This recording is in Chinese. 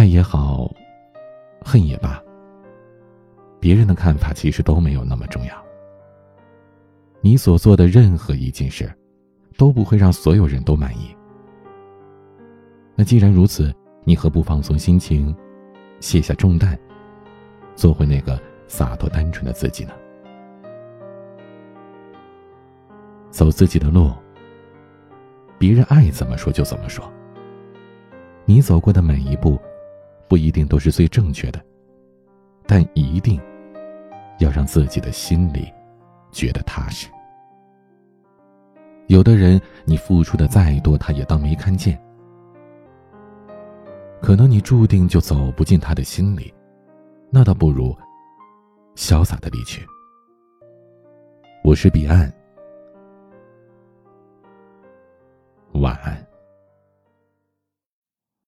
爱也好，恨也罢，别人的看法其实都没有那么重要。你所做的任何一件事，都不会让所有人都满意。那既然如此，你何不放松心情，卸下重担，做回那个洒脱单纯的自己呢？走自己的路，别人爱怎么说就怎么说。你走过的每一步，不一定都是最正确的，但一定要让自己的心里觉得踏实。有的人，你付出的再多，他也当没看见。可能你注定就走不进他的心里，那倒不如潇洒的离去。我是彼岸。晚安。